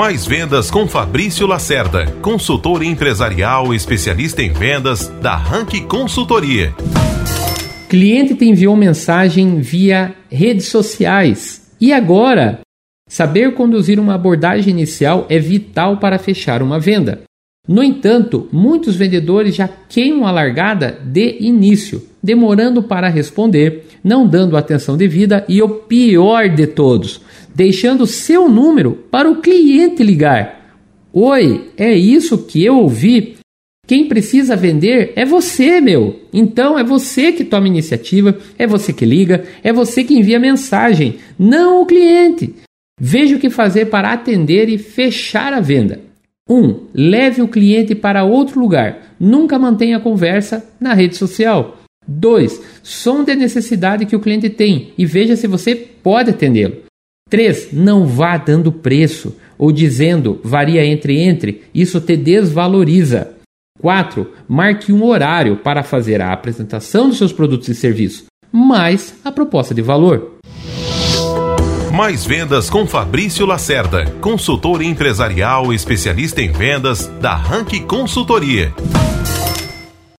Mais vendas com Fabrício Lacerda, consultor empresarial especialista em vendas da Rank Consultoria. Cliente te enviou mensagem via redes sociais. E agora? Saber conduzir uma abordagem inicial é vital para fechar uma venda. No entanto, muitos vendedores já queimam a largada de início, demorando para responder, não dando atenção devida e o pior de todos, deixando seu número para o cliente ligar. Oi, é isso que eu ouvi. Quem precisa vender é você, meu. Então é você que toma iniciativa, é você que liga, é você que envia mensagem, não o cliente. Veja o que fazer para atender e fechar a venda. 1. Um, leve o cliente para outro lugar. Nunca mantenha a conversa na rede social. 2. Sonde a necessidade que o cliente tem e veja se você pode atendê-lo. 3. Não vá dando preço ou dizendo varia entre entre, isso te desvaloriza. 4. Marque um horário para fazer a apresentação dos seus produtos e serviços, mais a proposta de valor. Mais vendas com Fabrício Lacerda, consultor empresarial especialista em vendas da Rank Consultoria.